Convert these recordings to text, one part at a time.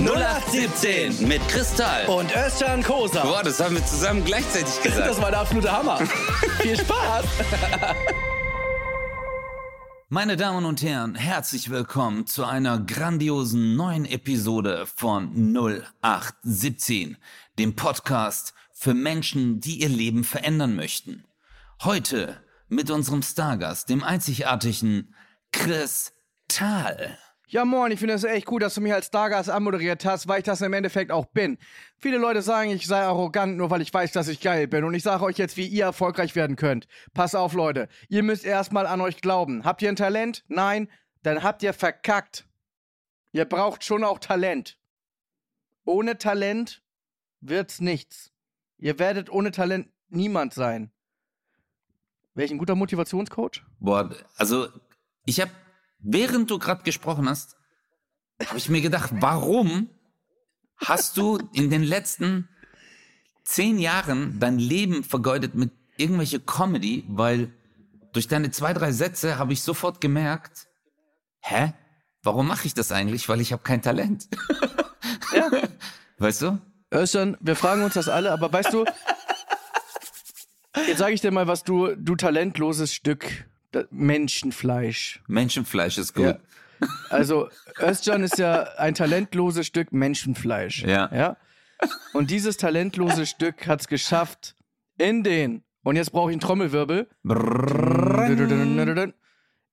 0817 mit Kristall. Und Özcan Kosa. Boah, das haben wir zusammen gleichzeitig gesagt. Das war der absolute Hammer. Viel Spaß. Meine Damen und Herren, herzlich willkommen zu einer grandiosen neuen Episode von 0817, dem Podcast für Menschen, die ihr Leben verändern möchten. Heute mit unserem Stargast, dem einzigartigen Chris Thal. Ja, moin, ich finde es echt gut, dass du mich als Stargast anmoderiert hast, weil ich das im Endeffekt auch bin. Viele Leute sagen, ich sei arrogant, nur weil ich weiß, dass ich geil bin. Und ich sage euch jetzt, wie ihr erfolgreich werden könnt. Pass auf, Leute. Ihr müsst erstmal an euch glauben. Habt ihr ein Talent? Nein? Dann habt ihr verkackt. Ihr braucht schon auch Talent. Ohne Talent wird's nichts. Ihr werdet ohne Talent niemand sein. Welch ein guter Motivationscoach? Boah, also ich habe, während du gerade gesprochen hast, habe ich mir gedacht, warum hast du in den letzten zehn Jahren dein Leben vergeudet mit irgendwelche Comedy? Weil durch deine zwei, drei Sätze habe ich sofort gemerkt, hä? Warum mache ich das eigentlich? Weil ich habe kein Talent. Ja. Weißt du? Özcan, wir fragen uns das alle, aber weißt du, jetzt sage ich dir mal, was du, du talentloses Stück Menschenfleisch. Menschenfleisch ist gut. Ja. Also, Özcan ist ja ein talentloses Stück Menschenfleisch. Ja. ja? Und dieses talentlose Stück hat es geschafft, in den, und jetzt brauche ich einen Trommelwirbel,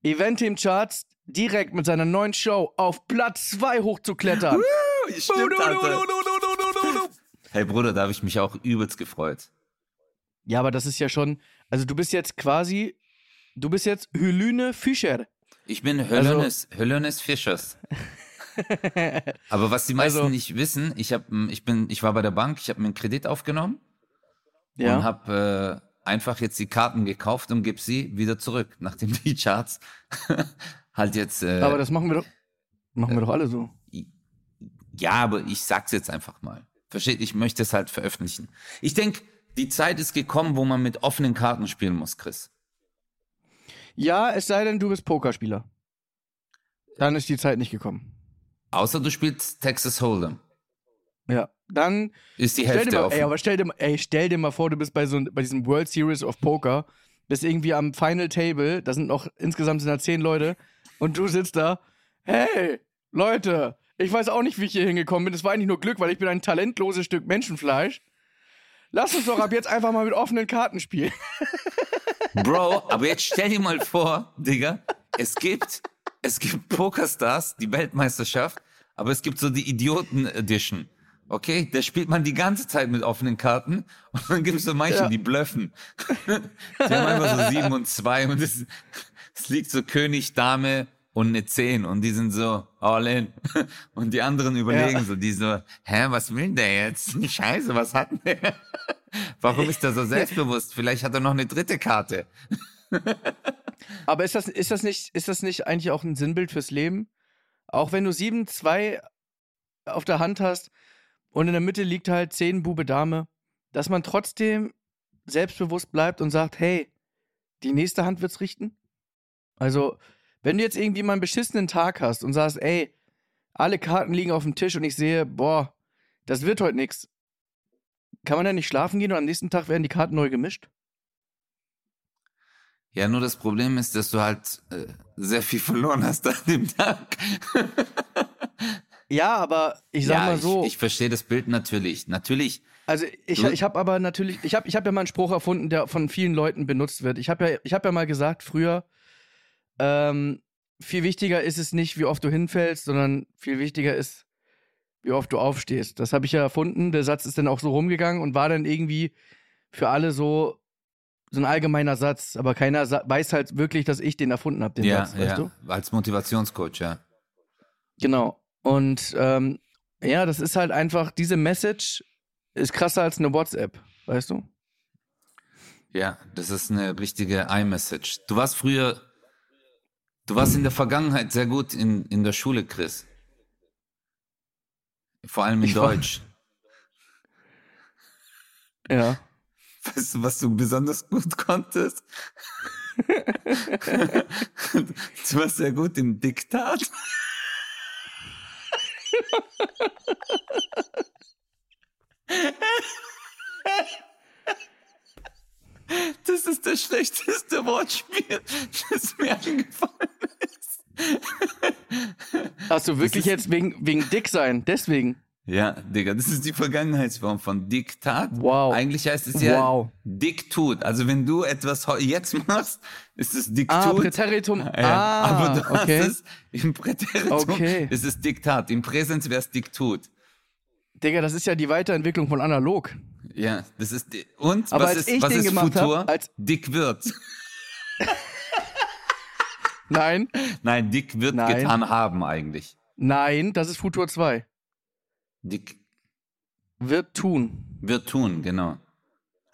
Event Team Charts direkt mit seiner neuen Show auf Platz 2 hochzuklettern. Stimmt, Alter. Hey Bruder, da habe ich mich auch übelst gefreut. Ja, aber das ist ja schon, also du bist jetzt quasi, du bist jetzt Hylyne Fischer. Ich bin Also Hölönes, Hölönes Fischers. Aber was die meisten Also- nicht wissen, ich hab, ich bin, ich war bei der Bank, ich habe mir einen Kredit aufgenommen und Ja. habe äh, einfach jetzt die Karten gekauft und gebe sie wieder zurück, nachdem die Charts halt jetzt. Äh, Aber das machen wir doch, machen wir doch alle so. ja, aber ich sag's jetzt einfach mal. Versteht? Ich möchte es halt veröffentlichen. Ich denk, die Zeit ist gekommen, wo man mit offenen Karten spielen muss, Chris. Ja, es sei denn, du bist Pokerspieler. Dann ist die Zeit nicht gekommen. Außer du spielst Texas Hold'em. Ja. Dann Ist die Hälfte mal, offen. ey, aber stell dir, mal- ey, stell dir mal vor, du bist bei so bei diesem World Series of Poker, bist irgendwie am Final Table, da sind noch insgesamt sind da zehn Leute und du sitzt da, hey, Leute, ich weiß auch nicht, wie ich hier hingekommen bin. Das war eigentlich nur Glück, weil ich bin ein talentloses Stück Menschenfleisch. Lass uns doch ab jetzt einfach mal mit offenen Karten spielen. Bro, aber jetzt stell dir mal vor, Digga, es gibt, es gibt Pokerstars, die Weltmeisterschaft, aber es gibt so die Idioten-Edition. Okay, da spielt man die ganze Zeit mit offenen Karten und dann gibt es so manche, Ja. die blöffen. Die haben einfach so sieben und zwei und es, es liegt so König, Dame und eine Zehn und die sind so all in. Und die anderen überlegen Ja. so, die so, hä, was will der jetzt? Scheiße, was hat denn der? Warum ist er so selbstbewusst? Vielleicht hat er noch eine dritte Karte. Aber ist das, ist das nicht, ist das nicht eigentlich auch ein Sinnbild fürs Leben? Auch wenn du 7-2 auf der Hand hast und in der Mitte liegt halt 10 Bube Dame, dass man trotzdem selbstbewusst bleibt und sagt, hey, die nächste Hand wird's richten? Also, wenn du jetzt irgendwie mal einen beschissenen Tag hast und sagst, ey, alle Karten liegen auf dem Tisch und ich sehe, boah, das wird heute nix. Kann man dann nicht schlafen gehen und am nächsten Tag werden die Karten neu gemischt? Ja, nur das Problem ist, dass du halt äh, sehr viel verloren hast an dem Tag. Ja, aber ich sag ja, mal so. Ich, ich verstehe das Bild natürlich. Natürlich. Also ich, ich habe aber natürlich, ich habe ich hab ja mal einen Spruch erfunden, der von vielen Leuten benutzt wird. Ich habe ja, ich hab ja mal gesagt früher, ähm, viel wichtiger ist es nicht, wie oft du hinfällst, sondern viel wichtiger ist, wie oft du aufstehst. Das habe ich ja erfunden. Der Satz ist dann auch so rumgegangen und war dann irgendwie für alle so so ein allgemeiner Satz, aber keiner weiß halt wirklich, dass ich den erfunden habe, den ja, Satz, weißt ja. du? Als Motivationscoach, ja. Genau. Und ähm, ja, das ist halt einfach, diese Message ist krasser als eine WhatsApp, weißt du? Ja, das ist eine richtige iMessage. Du warst früher, du warst in der Vergangenheit sehr gut in, in der Schule, Chris. Vor allem in Ich war- Deutsch. Ja. Weißt du, was du besonders gut konntest? du warst sehr gut im Diktat. Das ist das schlechteste Wortspiel, das mir eingefallen ist. Hast du wirklich jetzt wegen, wegen dick sein? Deswegen. Ja, Digga, das ist die Vergangenheitsform von Diktat. Wow. Eigentlich heißt es ja Wow. Diktut. Also wenn du etwas jetzt machst, ist es Diktut. Ah, Präteritum. Ja, ah, aber du okay. hast es im Präteritum Okay. ist es Diktat. Im Präsens wäre es Diktut. Digga, das ist ja die Weiterentwicklung von analog. Ja, das ist und Aber was als ist ich was den ist gemacht Futur? hab, als- Dick wird. Nein, Nein, Dick wird Nein. getan haben eigentlich. nein, das ist Futur 2. Dick Wird tun. wird tun, genau.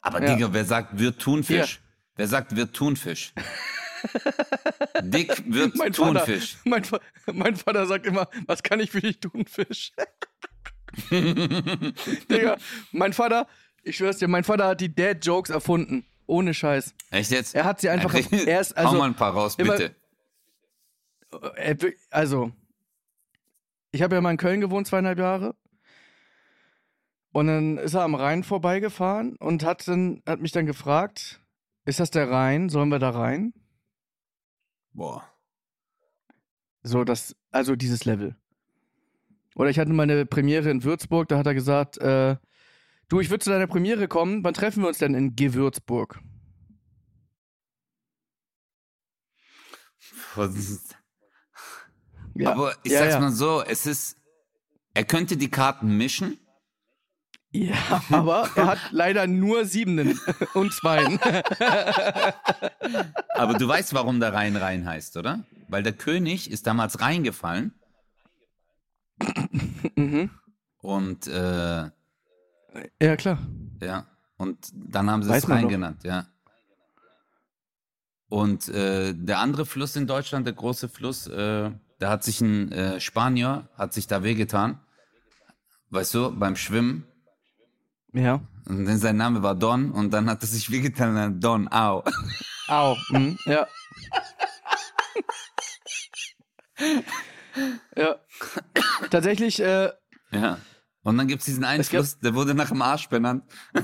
Aber Ja. Digga, wer sagt wird Thunfisch? Wer sagt wird Thunfisch? Dick wird Mein Vater, Thunfisch. mein, Fa- mein Vater sagt immer, was kann ich für dich tun, Fisch? Digga, mein Vater, ich schwör's dir, mein Vater hat die Dad-Jokes erfunden. Ohne Scheiß. Echt jetzt? Er hat sie einfach, er ist, Hau also, mal ein paar raus, bitte. also, ich habe ja mal in Köln gewohnt, zweieinhalb Jahre. Und dann ist er am Rhein vorbeigefahren und hat, dann, hat mich dann gefragt, ist das der Rhein? Sollen wir da rein? Boah. So, das, also dieses Level. Oder ich hatte mal eine Premiere in Würzburg, da hat er gesagt, äh, du, ich würde zu deiner Premiere kommen, wann treffen wir uns denn in Gewürzburg? Ja, Aber ich ja, sag's ja. mal so, es ist, er könnte die Karten mischen. Ja, aber er hat leider nur Siebenen und Zweien. Aber du weißt, warum der Rhein Rhein heißt, oder? Weil der König ist damals reingefallen mhm. und äh, Ja, klar. ja, und dann haben sie Weiß es Rhein genannt, ja. Und äh, der andere Fluss in Deutschland, der große Fluss, äh, da hat sich ein äh, Spanier, hat sich da wehgetan, weißt du, beim Schwimmen. Ja. Und dann sein Name war Don und dann hat er sich wehgetan, Don, au. Au. Mhm. Ja. ja. Tatsächlich, äh, Ja. Und dann gibt's diesen einen Es Fluss, der wurde nach dem Arsch benannt.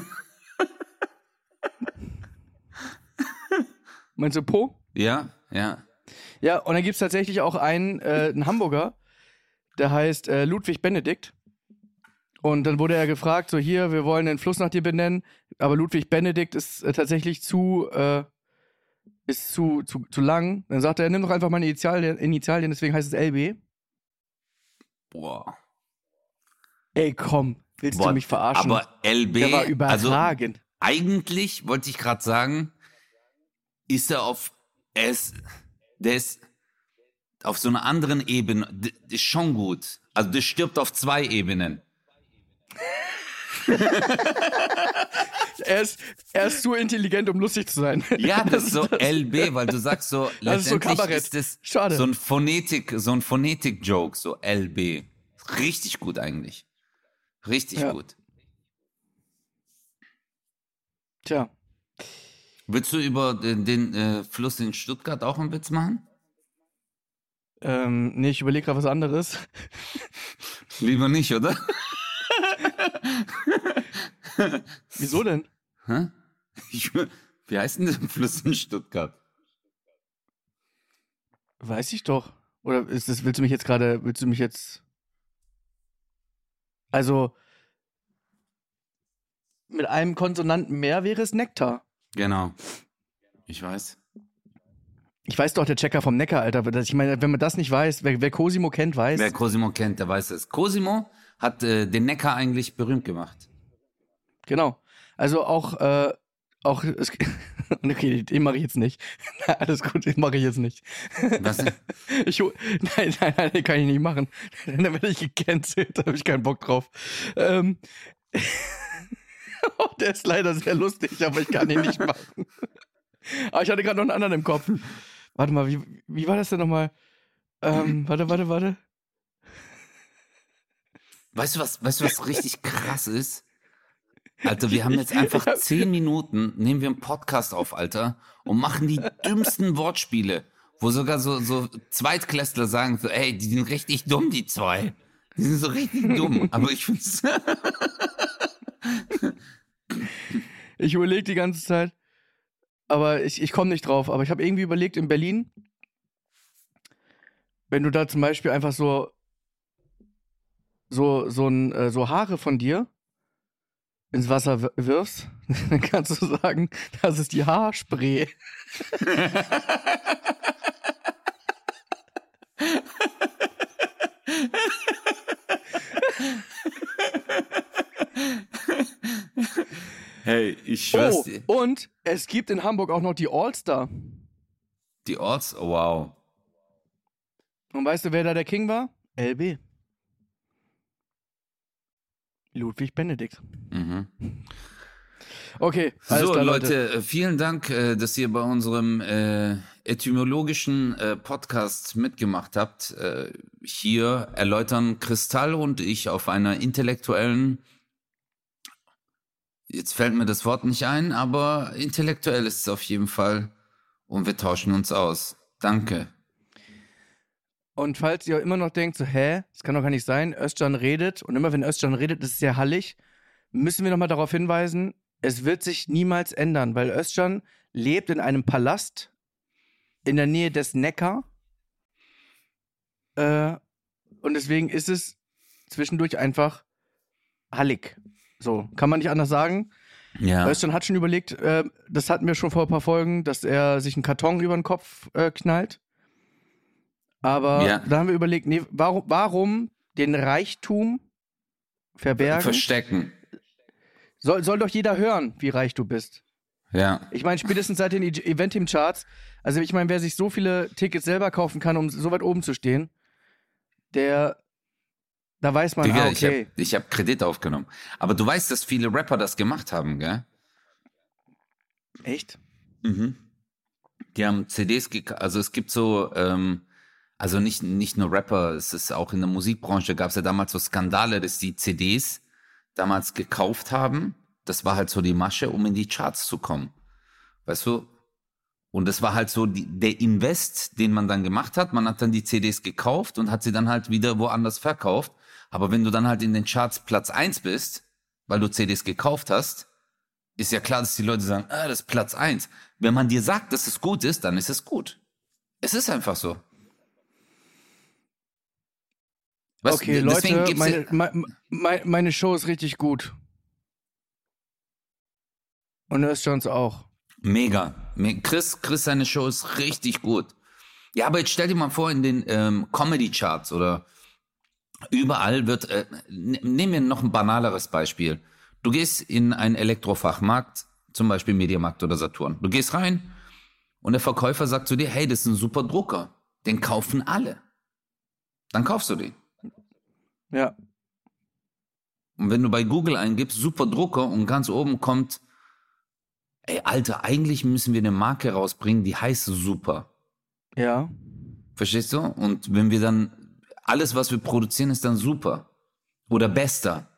meinst du Po? Ja, ja. Ja, und dann gibt es tatsächlich auch einen, äh, einen Hamburger, der heißt äh, Ludwig Benedikt. Und dann wurde er gefragt, so hier, wir wollen den Fluss nach dir benennen, aber Ludwig Benedikt ist äh, tatsächlich zu, äh, ist zu, zu, zu lang. Dann sagt er, nimm doch einfach meine Initialien, Initialien deswegen heißt es LB. Boah. Ey, komm, willst Boah, du mich verarschen? Aber LB, der war also überragend. eigentlich wollte ich gerade sagen, ist er auf, ist, der ist auf so einer anderen Ebene, d- ist schon gut. Also der stirbt auf zwei Ebenen. er, ist, er ist zu intelligent, um lustig zu sein. Ja, das ist so LB, weil du sagst so, Das ist so letztendlich ist das Schade. so ein Phonetik, so ein Phonetik-Joke, so LB. Richtig gut eigentlich. Richtig Ja. gut. Tja, Willst du über den, den äh, Fluss in Stuttgart auch einen Witz machen? ähm, nee, ich überlege gerade was anderes. Lieber nicht, oder? Wieso denn? Hä? Ich, wie heißt denn der Fluss in Stuttgart? Weiß ich doch. Oder ist das, willst du mich jetzt gerade, willst du mich jetzt. Also, mit einem Konsonanten mehr wäre es Nektar. Genau. Ich weiß. Ich weiß doch, der Checker vom Neckar, Alter. Ich meine, wenn man das nicht weiß, wer, wer Cosimo kennt, weiß. Wer Cosimo kennt, der weiß es. Cosimo hat äh, den Neckar eigentlich berühmt gemacht. Genau. Also auch, äh, auch, es, okay, den mache ich jetzt nicht. Alles gut, den mache ich jetzt nicht. Was? Ich, nein, nein, nein, den kann ich nicht machen. Dann werde ich gecancelt, da habe ich keinen Bock drauf. Ähm, oh, der ist leider sehr lustig, aber ich kann ihn nicht machen. Aber ich hatte gerade noch einen anderen im Kopf. Warte mal, wie, wie war das denn nochmal? Ähm, warte, warte, warte. Weißt du was, weißt du was richtig krass ist? Alter, wir haben jetzt einfach zehn Minuten, nehmen wir einen Podcast auf, Alter, und machen die dümmsten Wortspiele, wo sogar so, so Zweitklässler sagen so, ey, die sind richtig dumm, die zwei. Die sind so richtig dumm, aber ich find's. ich überlege die ganze Zeit, aber ich, ich komme nicht drauf. Aber ich habe irgendwie überlegt, in Berlin, wenn du da zum Beispiel einfach so so so ein äh, so Haare von dir ins Wasser wirfst, dann kannst du sagen, das ist die Haarspray. hey, ich schwör's oh, dir. Und es gibt in Hamburg auch noch die All-Star. Die Orts, oh, wow. Und weißt du, wer da der King war? LB. Ludwig Benedikt. Mhm. Okay, so, klar, Leute. Leute. Äh, vielen Dank, äh, dass ihr bei unserem äh, etymologischen äh, Podcast mitgemacht habt. Äh, hier erläutern Kristall und ich auf einer intellektuellen, jetzt fällt mir das Wort nicht ein, aber intellektuell ist es auf jeden Fall und wir tauschen uns aus. Danke. Und falls ihr immer noch denkt, so, hä, das kann doch gar nicht sein, Özcan redet, und immer wenn Özcan redet, ist es sehr hallig, müssen wir nochmal darauf hinweisen, es wird sich niemals ändern, weil Özcan lebt in einem Palast in der Nähe des Neckar. Äh, und deswegen ist es zwischendurch einfach hallig. So, kann man nicht anders sagen. Ja. Özcan hat schon überlegt, äh, das hatten wir schon vor ein paar Folgen, dass er sich einen Karton über den Kopf äh, knallt. Aber ja. da haben wir überlegt, nee, warum, warum den Reichtum verbergen? Verstecken. Soll, soll doch jeder hören, wie reich du bist. Ja. Ich meine, spätestens seit den e- Event-Team-Charts, also ich meine, wer sich so viele Tickets selber kaufen kann, um so weit oben zu stehen, der, da weiß man, Digga, ah, okay. Ich habe hab Kredit aufgenommen. Aber du weißt, dass viele Rapper das gemacht haben, gell? Echt? Mhm. Die haben CDs gekauft, also es gibt so, ähm, also nicht, nicht nur Rapper, es ist auch in der Musikbranche gab es ja damals so Skandale, dass die CDs damals gekauft haben. Das war halt so die Masche, um in die Charts zu kommen. Weißt du? Und das war halt so die, der Invest, den man dann gemacht hat. Man hat dann die CDs gekauft und hat sie dann halt wieder woanders verkauft. Aber wenn du dann halt in den Charts Platz eins bist, weil du CDs gekauft hast, ist ja klar, dass die Leute sagen, ah, das ist Platz eins. Wenn man dir sagt, dass es gut ist, dann ist es gut. Es ist einfach so. Was, okay, Leute, meine, meine, meine Show ist richtig gut. Und Jones auch. Mega. Chris, Chris, seine Show ist richtig gut. Ja, aber jetzt stell dir mal vor, in den ähm, Comedy-Charts oder überall wird, äh, nehmen wir noch ein banaleres Beispiel. Du gehst in einen Elektrofachmarkt, zum Beispiel Mediamarkt oder Saturn. Du gehst rein und der Verkäufer sagt zu dir, hey, das ist ein super Drucker. Den kaufen alle. Dann kaufst du den. Ja. Und wenn du bei Google eingibst, super Drucker und ganz oben kommt, ey, Alter, eigentlich müssen wir eine Marke rausbringen, die heißt super. Ja. Verstehst du? Und wenn wir dann, alles, was wir produzieren, ist dann super. Oder bester.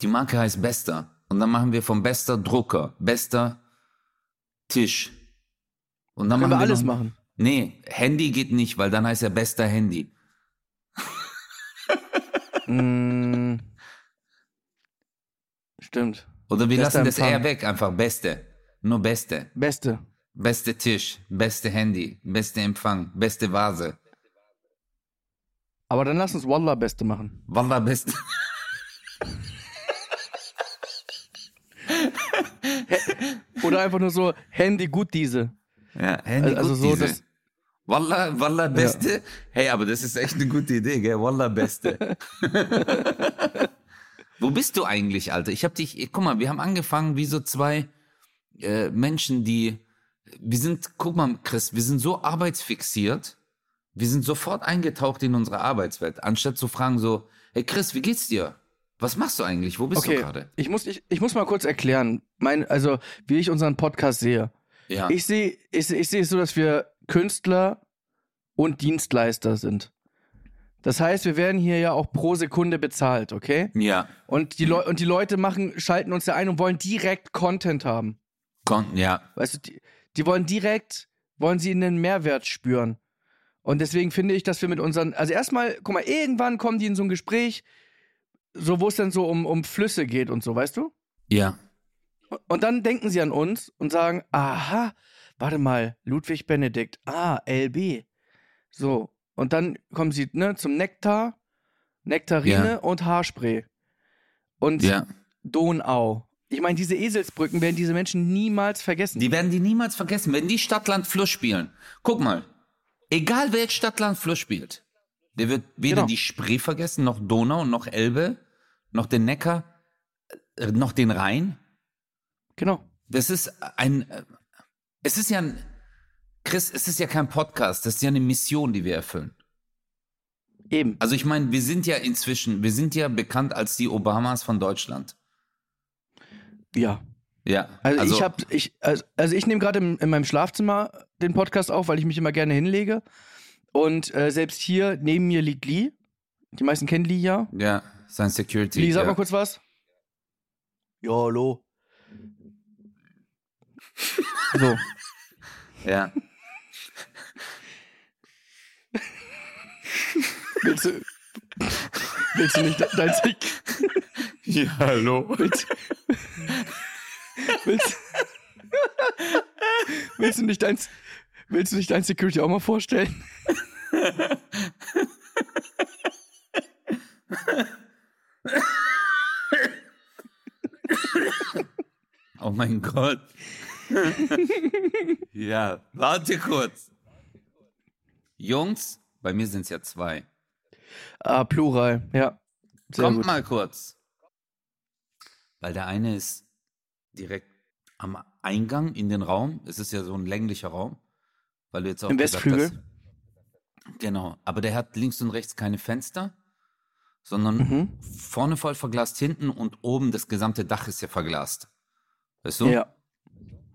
Die Marke heißt bester. Und dann machen wir vom bester Drucker, bester Tisch. Und dann Können machen wir alles machen. Nee, Handy geht nicht, weil dann heißt er bester Handy. Mm. Stimmt. Oder wir Bester lassen das eher weg, einfach Beste. Nur Beste. Beste. Beste Tisch, beste Handy, beste Empfang, beste Vase. Aber dann lass uns Wallah Beste machen. Wallah Beste. Oder einfach nur so Handy gut diese. Ja, Handy also, gut so, diese. Wallah, Wallah Beste. Ja. Hey, aber das ist echt eine gute Idee, gell? Wallah Beste. Wo bist du eigentlich, Alter? Ich hab dich, guck mal, wir haben angefangen wie so zwei äh, Menschen, die, wir sind, guck mal, Chris, wir sind so arbeitsfixiert, wir sind sofort eingetaucht in unsere Arbeitswelt, anstatt zu fragen so, hey Chris, wie geht's dir? Was machst du eigentlich? Wo bist okay. du gerade? Ich muss, ich, ich muss mal kurz erklären, mein, also wie ich unseren Podcast sehe. Ja. Ich sehe ich, ich sehe es so, dass wir Künstler und Dienstleister sind. Das heißt, wir werden hier ja auch pro Sekunde bezahlt, okay? Ja. Und die, Leu und die Leute machen, schalten uns ja ein und wollen direkt Content haben. Content, ja. Weißt du, die, die wollen direkt, wollen sie einen Mehrwert spüren. Und deswegen finde ich, dass wir mit unseren, also erstmal, guck mal, irgendwann kommen die in so ein Gespräch, so wo es dann so um, um Flüsse geht und so, weißt du? Ja. Und dann denken sie an uns und sagen, aha, warte mal, Ludwig Benedikt, ah, LB. So. Und dann kommen sie ne, zum Nektar, Nektarine Ja. und Haarspray. Und Ja. Donau. Ich meine, diese Eselsbrücken werden diese Menschen niemals vergessen. Die werden die niemals vergessen, wenn die Stadtland Fluss spielen. Guck mal, egal wer Stadtland Fluss spielt, der wird weder Genau. die Spree vergessen, noch Donau, noch Elbe, noch den Neckar, äh, noch den Rhein. genau. Das ist ein, äh, es ist ja ein, Chris, es ist ja kein Podcast, das ist ja eine Mission, die wir erfüllen. Eben. Also ich meine, wir sind ja inzwischen, wir sind ja bekannt als die Obamas von Deutschland. Ja. Ja. Also, ich habe, ich, also, also ich nehme gerade in, in meinem Schlafzimmer den Podcast auf, weil ich mich immer gerne hinlege. Und äh, selbst hier neben mir liegt Lee. Die meisten kennen Lee ja. Ja, sein Security. Lee, sag ja. mal kurz was. Ja, hallo. So. Ja. Willst du, willst du nicht de- dein Sek Ja, hallo. willst, willst, willst du nicht dein willst du nicht dein Security auch mal vorstellen? Oh mein Gott. Ja, warte kurz. Jungs, bei mir sind es ja zwei. Ah, Plural, ja. Sehr Kommt gut. mal kurz. Weil der eine ist direkt am Eingang in den Raum. Es ist ja so ein länglicher Raum. Weil du jetzt auch Im Westflügel? hast- Genau. Aber der hat links und rechts keine Fenster, sondern Mhm. vorne voll verglast, hinten und oben das gesamte Dach ist ja verglast. Weißt du? Ja.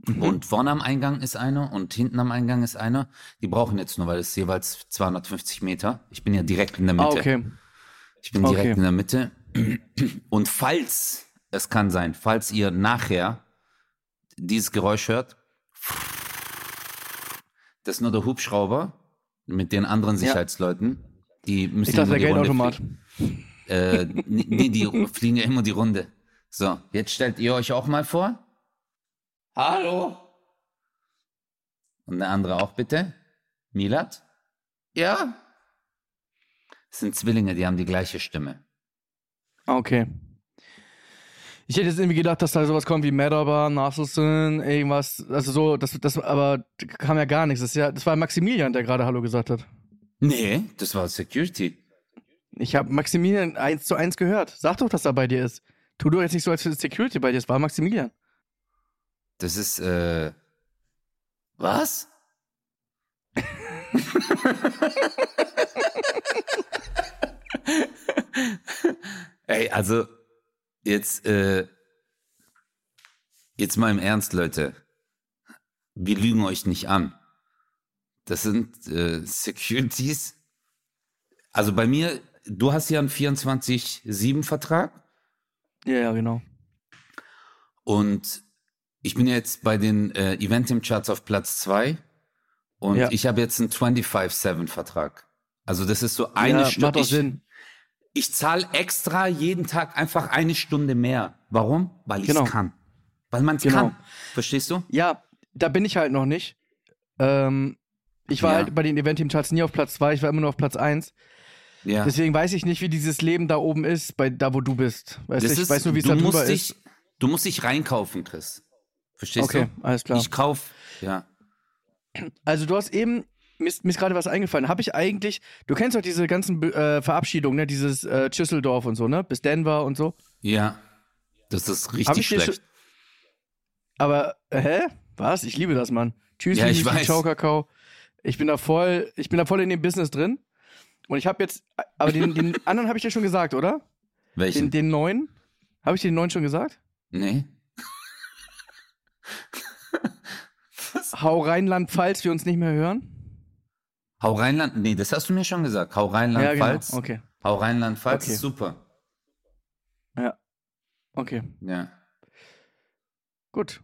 Mhm. Und vorne am Eingang ist einer und hinten am Eingang ist einer. Die brauchen jetzt nur, weil es jeweils 250 Meter. Ich bin ja direkt in der Mitte. Ah, okay. Ich bin direkt Okay. in der Mitte. Und falls, es kann sein, falls ihr nachher dieses Geräusch hört, das ist nur der Hubschrauber mit den anderen Sicherheitsleuten. Die müssen Ich dachte, der Geldautomat. Äh, nee, die fliegen ja immer die Runde. So, jetzt stellt ihr euch auch mal vor. Hallo. Und der andere auch bitte. Milat? Ja. Das sind Zwillinge, die haben die gleiche Stimme. Okay. Ich hätte jetzt irgendwie gedacht, dass da sowas kommt wie Merhaba, Nasselson, irgendwas, also so, das, das, aber kam ja gar nichts. Das, ist ja, das war Maximilian, der gerade Hallo gesagt hat. Nee, das war Security. Ich habe Maximilian eins zu eins gehört. Sag doch, dass er bei dir ist. Tu doch jetzt nicht so, als für Security bei dir ist. War Maximilian. Das ist, äh. Was? Ey, also, jetzt, äh. Jetzt mal im Ernst, Leute. Wir lügen euch nicht an. Das sind äh, Securities. Also bei mir, du hast ja einen 24-7-Vertrag. Ja, ja, genau. Und ich bin jetzt bei den äh, Eventim-Charts auf Platz 2 und Ja. ich habe jetzt einen 25-7-Vertrag. Also das ist so eine ja, Stunde. Ich, Sinn. ich zahle extra jeden Tag einfach eine Stunde mehr. Warum? Weil ich es Genau. kann. Weil man es Genau. kann. Verstehst du? Ja, da bin ich halt noch nicht. Ähm, ich war Ja. halt bei den Event-Team-Charts nie auf Platz 2, ich war immer nur auf Platz 1. Ja. Deswegen weiß ich nicht, wie dieses Leben da oben ist, bei da wo du bist. Weißt du, das ich ist, weiß nur, wie es da drüber dich, ist. Du musst dich reinkaufen, Chris. Verstehst Okay, du? alles klar. Ich kauf, ja. Also du hast eben, mir ist, mir ist gerade was eingefallen. Habe ich eigentlich, du kennst doch diese ganzen äh, Verabschiedungen, ne? dieses äh, Schüsseldorf und so, ne? Bis Denver und so. Ja. Das ist richtig schlecht. Aber, äh, hä? Was? Ich liebe das, Mann. Tschüss, Ja, ich weiß. Ciao, Kakao. Ich bin da voll, ich bin da voll in dem Business drin. Und ich habe jetzt, aber den, den anderen habe ich dir schon gesagt, oder? Welchen? Den, den neuen? Habe ich den neuen schon gesagt? nee. Hau Rheinland-Pfalz, wir uns nicht mehr hören? Hau Rheinland, nee, das hast du mir schon gesagt. Hau Rheinland-Pfalz. genau. Okay, Hau Rheinland-Pfalz Okay. ist super. okay. Ja. Gut.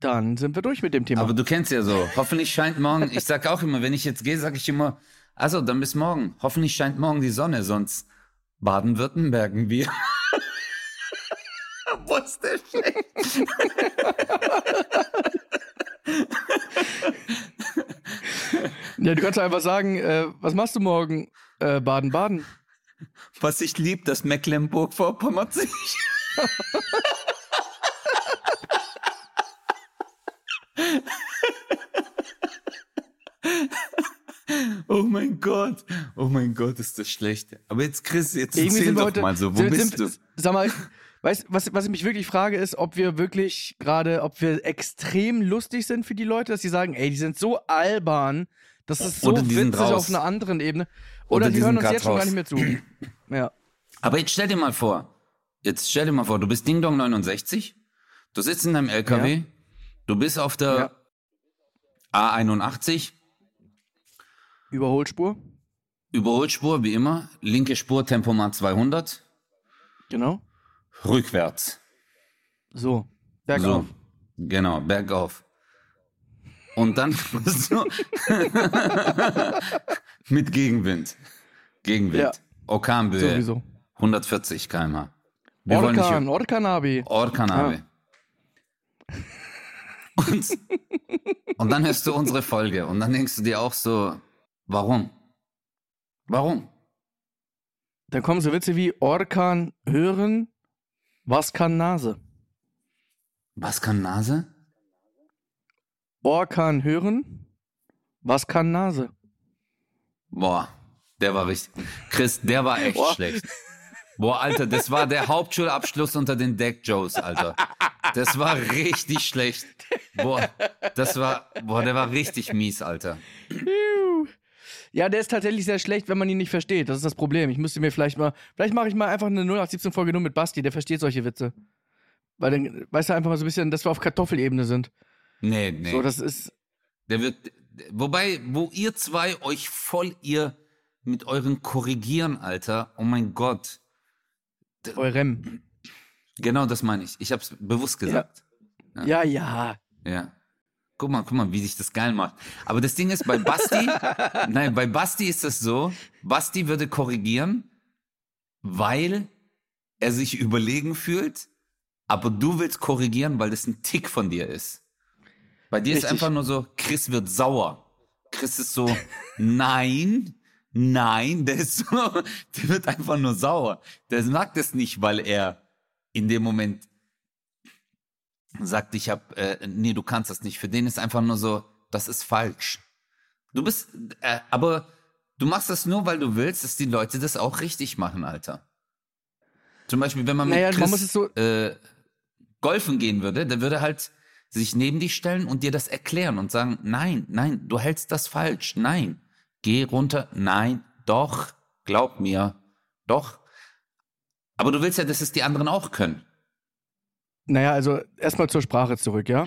Dann sind wir durch mit dem Thema. Aber du kennst ja so. Hoffentlich scheint morgen. Ich sag auch immer, wenn ich jetzt gehe, sage ich immer, also dann bis morgen. Hoffentlich scheint morgen die Sonne, sonst Baden-Württembergen wir. Ist der schlecht? ja, du kannst einfach sagen, äh, was machst du morgen? Äh, Baden-Baden. Was ich lieb, das Mecklenburg-Vorpommern sich. Oh mein Gott, oh mein Gott, ist das schlecht. Aber jetzt, Chris, jetzt Irgendwie erzähl doch heute- mal so, wo sind, bist sind, du? Sag mal, weißt, was, was ich mich wirklich frage, ist, ob wir wirklich gerade, ob wir extrem lustig sind für die Leute, dass sie sagen, ey, die sind so albern, das ist so Oder die sind witzig raus. auf einer anderen Ebene. Oder, Oder die die hören uns jetzt schon gar raus. nicht mehr zu. Ja. Aber jetzt stell dir mal vor, jetzt stell dir mal vor, du bist Ding Dong 69, du sitzt in deinem LKW, du bist auf der A81, Überholspur. Überholspur wie immer, linke Spur Tempomat 200, Genau. Rückwärts. So. Bergauf. So, genau, bergauf. Und dann so, mit Gegenwind. Gegenwind. Ja. Orkanböe. Sowieso. 140 km/h. Wir wollen Orkan, nicht Orkanabi. Orkanabe. Und, und dann hörst du unsere Folge und dann denkst du dir auch so, warum? Warum? Dann kommen so Witze wie Orkan hören, was kann Nase? Was kann Nase? Orkan hören, was kann Nase? Boah, der war richtig. Chris, der war echt Boah. schlecht. Boah, Alter, das war der Hauptschulabschluss unter den Deck-Joes, Alter. Das war richtig schlecht. Boah, das war, boah, der war richtig mies, Alter. Ja, der ist tatsächlich sehr schlecht, wenn man ihn nicht versteht. Das ist das Problem. Ich müsste mir vielleicht mal, vielleicht mache ich mal einfach eine 0817 Folge nur mit Basti, der versteht solche Witze. Weil dann, weißt du, einfach mal so ein bisschen, dass wir auf Kartoffelebene sind. Nee, nee. So, das ist, Der wird, wobei, wo ihr zwei euch voll ihr mit euren Korrigieren, Alter, oh mein Gott. eurem. Genau das meine ich. Ich hab's bewusst gesagt. Ja, ja. Ja. Guck mal, guck mal, wie sich das geil macht. Aber das Ding ist, bei Basti, nein, bei Basti ist es so, Basti würde korrigieren, weil er sich überlegen fühlt, aber du willst korrigieren, weil das ein Tick von dir ist. Bei dir ist Richtig. einfach nur so, Chris wird sauer. Chris ist so, nein, nein, der ist so, der wird einfach nur sauer. Der mag das nicht, weil er in dem Moment sagt, ich hab, äh, nee, du kannst das nicht. Für den ist einfach nur so, das ist falsch. Du bist, äh, aber du machst das nur, weil du willst, dass die Leute das auch richtig machen, Alter. Zum Beispiel, wenn man mit Naja, man Chris es so- äh, golfen gehen würde, der würde halt sich neben dich stellen und dir das erklären und sagen, nein, nein, du hältst das falsch, nein, geh runter, nein, doch, glaub mir, doch. Aber du willst ja, dass es die anderen auch können. Naja, also erstmal zur Sprache zurück, ja?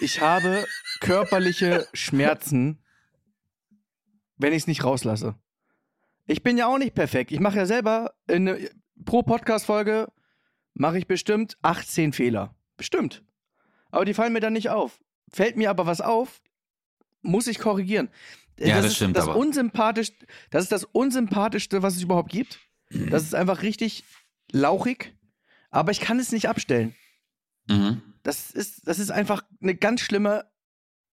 Ich habe körperliche Schmerzen, wenn ich es nicht rauslasse. Ich bin ja auch nicht perfekt. Ich mache ja selber in, pro Podcast-Folge mache ich bestimmt 18 Fehler. Bestimmt. Aber die fallen mir dann nicht auf. Fällt mir aber was auf, muss ich korrigieren. Ja, das ist stimmt das aber. Unsympathisch, das ist das Unsympathischste, was es überhaupt gibt. Das ist einfach richtig lauchig, aber ich kann es nicht abstellen. Mhm. Das ist, das ist einfach eine ganz schlimme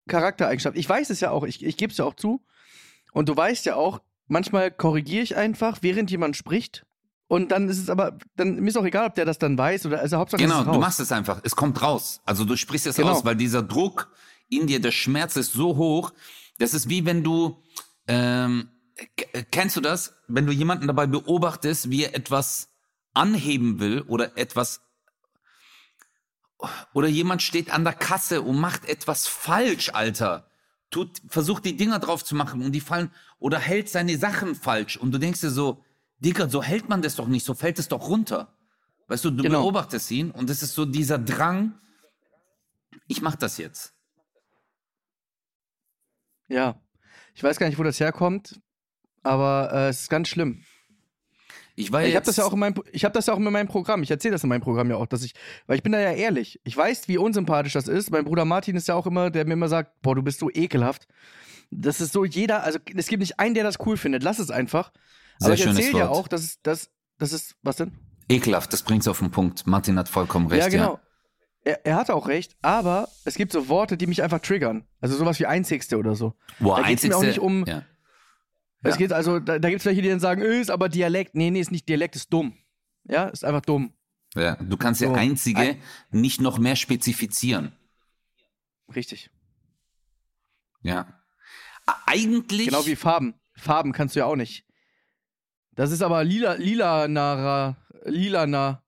Charaktereigenschaft. Ich weiß es ja auch, ich, ich gebe es ja auch zu. Und du weißt ja auch, manchmal korrigiere ich einfach, während jemand spricht. Und dann ist es aber, dann mir ist auch egal, ob der das dann weiß oder also Hauptsache Genau, raus. du machst es einfach. Es kommt raus. Also du sprichst es Genau. aus, weil dieser Druck in dir, der Schmerz ist so hoch. Das ist wie wenn du, ähm, kennst du das? Wenn du jemanden dabei beobachtest, wie er etwas anheben will oder etwas, oder jemand steht an der Kasse und macht etwas falsch, Alter. Tut, versucht die Dinger drauf zu machen und die fallen, oder hält seine Sachen falsch und du denkst dir so, Digga, so hält man das doch nicht, so fällt es doch runter. Weißt du, du Genau. beobachtest ihn und es ist so dieser Drang, ich mach das jetzt. Ja. Ich weiß gar nicht, wo das herkommt, aber äh, es ist ganz schlimm. Ich war Ich habe das ja auch in meinem, ich habe das ja auch in meinem Programm. Ich erzähle das in meinem Programm ja auch, dass ich, weil ich bin da ja ehrlich. Ich weiß, wie unsympathisch das ist. Mein Bruder Martin ist ja auch immer, der mir immer sagt, boah, du bist so ekelhaft. Das ist so jeder, also es gibt nicht einen, der das cool findet. Lass es einfach. Sehr Aber ich erzähle ja auch, dass es, das, das ist, was denn? ekelhaft, das bringt's auf den Punkt. Martin hat vollkommen recht. ja, genau. Er, er hat auch recht, aber es gibt so Worte, die mich einfach triggern. Also sowas wie Einzigste oder so. Boah, Da geht's mir auch einzigste- nicht um- Ja. Es geht also, da, da gibt es welche, die dann sagen, äh, ist aber Dialekt. Nee, nee, ist nicht Dialekt, ist dumm. Ja, ist einfach dumm. Ja, du kannst ja So. einzige Ein- nicht noch mehr spezifizieren. Richtig. Ja. Eigentlich. Genau wie Farben. Farben kannst du ja auch nicht. Das ist aber lila, lila, nara, lila, na.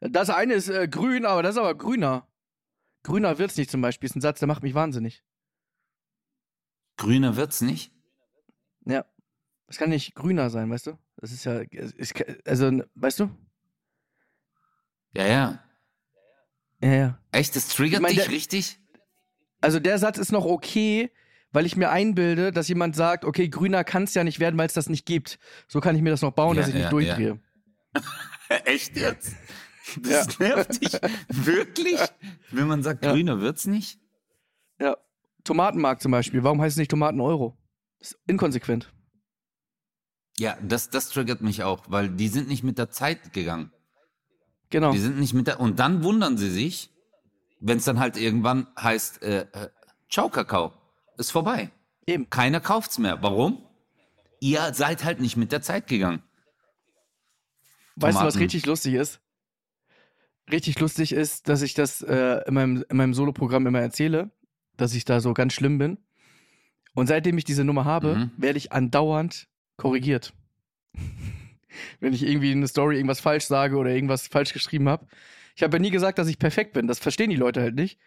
Das eine ist äh, grün, aber das ist aber grüner. Grüner wird's nicht zum Beispiel. Ist ein Satz, der macht mich wahnsinnig. grüner wird's nicht. Ja. Das kann nicht grüner sein, weißt du? Das ist ja, es ist, also, weißt du? Ja, ja. Ja, ja. Echt, das triggert Ich mein, dich der- richtig? Also der Satz ist noch okay, weil ich mir einbilde, dass jemand sagt, okay, grüner kann es ja nicht werden, weil es das nicht gibt. So kann ich mir das noch bauen, Ja, dass ich ja, nicht durchdrehe. Echt jetzt? Das nervt dich wirklich? Wenn man sagt, Ja. grüner wird's nicht? Ja. Tomatenmarkt zum Beispiel. Warum heißt es nicht Tomaten-Euro? Das ist inkonsequent. Ja, das, das triggert mich auch, weil die sind nicht mit der Zeit gegangen. Genau. Die sind nicht mit der. Und dann wundern sie sich, wenn es dann halt irgendwann heißt, äh, äh, Ciao Kakao, ist vorbei. Eben. Keiner kauft's mehr. Warum? Ihr seid halt nicht mit der Zeit gegangen. Weißt du, was richtig lustig ist? Richtig lustig ist, dass ich das äh, in meinem, in meinem Soloprogramm immer erzähle, dass ich da so ganz schlimm bin. Und seitdem ich diese Nummer habe, Mhm. werde ich andauernd korrigiert. Wenn ich irgendwie in eine Story irgendwas falsch sage oder irgendwas falsch geschrieben habe. Ich habe ja nie gesagt, dass ich perfekt bin. Das verstehen die Leute halt nicht.